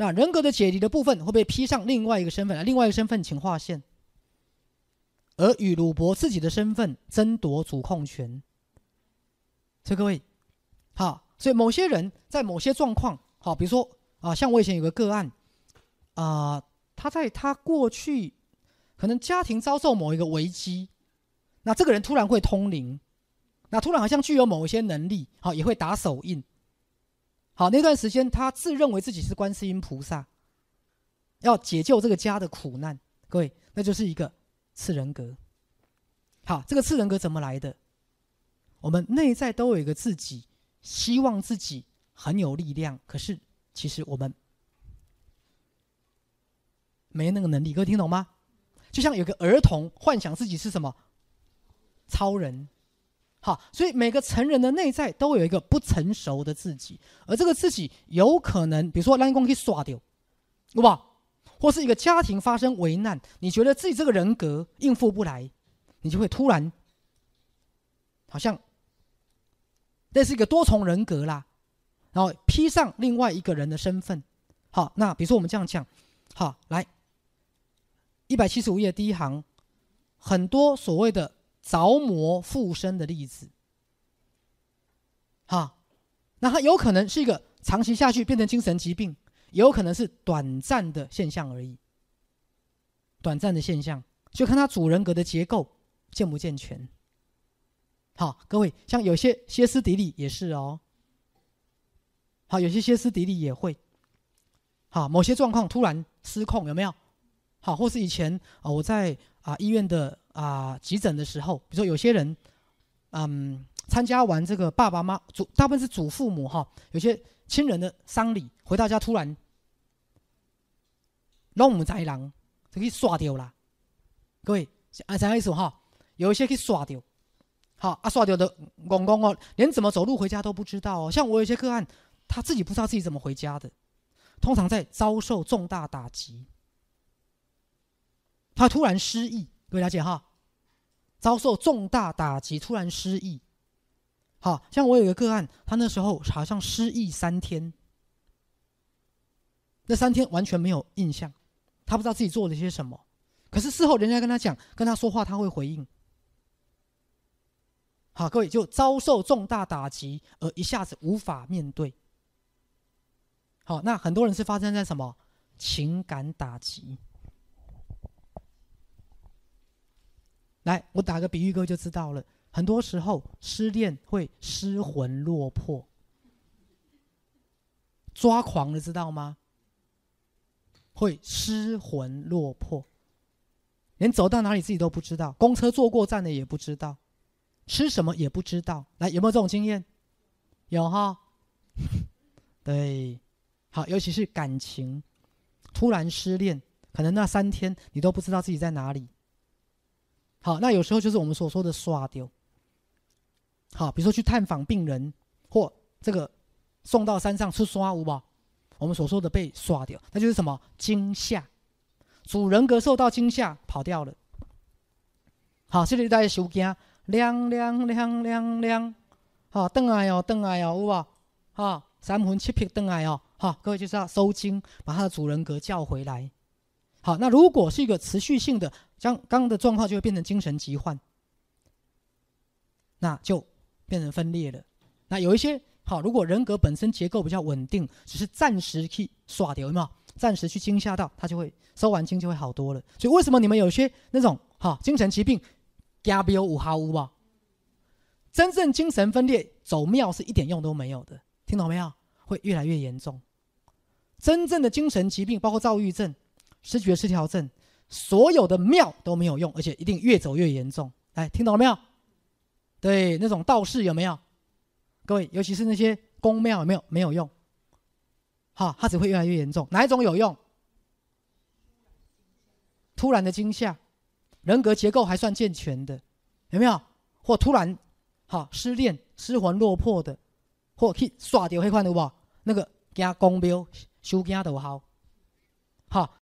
那人格的解离的部分会被披上另外一个身份，另外一个身份请划线，而与鲁伯自己的身份争夺主控权。所以各位，好，所以某些人在某些状况，好，比如说啊，像我以前有个个案，啊，他在他过去可能家庭遭受某一个危机，那这个人突然会通灵。那突然好像具有某一些能力，好也会打手印。好，那段时间他自认为自己是观世音菩萨，要解救这个家的苦难。各位，那就是一个次人格。好，这个次人格怎么来的？我们内在都有一个自己，希望自己很有力量，可是其实我们没那个能力。各位听懂吗？就像有个儿童幻想自己是什么超人。好，所以每个成人的内在都有一个不成熟的自己，而这个自己有可能，比如说让公可以刷掉，对吧？或是一个家庭发生危难，你觉得自己这个人格应付不来，你就会突然，好像，那是一个多重人格啦，然后披上另外一个人的身份。好，那比如说我们这样讲，好，来，一百七十五页第一行，很多所谓的。着魔附身的例子，哈，那它有可能是一个长期下去变成精神疾病，也有可能是短暂的现象而已。短暂的现象，就看他主人格的结构健不健全。好，各位，像有些歇斯底里也是哦。好，有些歇斯底里也会，好，某些状况突然失控，有没有？好，或是以前啊，我在啊医院的。啊，急诊的时候，比如说有些人，嗯，参加完这个爸爸妈祖，大部分是祖父母哈，有些亲人的丧礼，回到家突然，拢唔在人，就去刷掉啦。各位，啊，啥意思哈？有一些去刷掉，好啊，刷掉的公公哦，连怎么走路回家都不知道哦。像我有些个案，他自己不知道自己怎么回家的，通常在遭受重大打击，他突然失忆。各位了解哈，遭受重大打击，突然失忆。好像我有一个个案，他那时候好像失忆三天，那三天完全没有印象，他不知道自己做了些什么。可是事后人家跟他讲，跟他说话，他会回应。好，各位就遭受重大打击而一下子无法面对。好，那很多人是发生在什么情感打击？来，我打个比喻，各位就知道了。很多时候失恋会失魂落魄、抓狂了，知道吗？会失魂落魄，连走到哪里自己都不知道，公车坐过站的也不知道，吃什么也不知道。来，有没有这种经验？有哈。对，好，尤其是感情，突然失恋，可能那三天你都不知道自己在哪里。好，那有时候就是我们所说的刷丢。好，比如说去探访病人，或这个送到山上去刷五宝，我们所说的被刷掉，那就是什么惊吓，主人格受到惊吓跑掉了。好，这里大家收惊，亮亮亮亮亮，好，邓来哦，邓来哦，有无？好，三魂七魄邓来哦，好，各位就是要收惊，把他的主人格叫回来。好，那如果是一个持续性的，像刚刚的状况，就会变成精神疾患，那就变成分裂了。那有一些好，如果人格本身结构比较稳定，只是暂时去耍掉嘛，暂时去惊吓到，他就会收完惊就会好多了。所以为什么你们有些那种哈精神疾病，加比有五哈五吧？真正精神分裂走庙是一点用都没有的，听懂没有？会越来越严重。真正的精神疾病，包括躁郁症。失觉失调症，所有的庙都没有用，而且一定越走越严重。来，听懂了没有？对，那种道士有没有？各位，尤其是那些宫庙有没有？没有用。好，它只会越来越严重。哪一种有用？突然的惊吓，人格结构还算健全的，有没有？或突然，好失恋、失魂落魄的，或去刷掉黑块的不？那个加公标修家都好。好，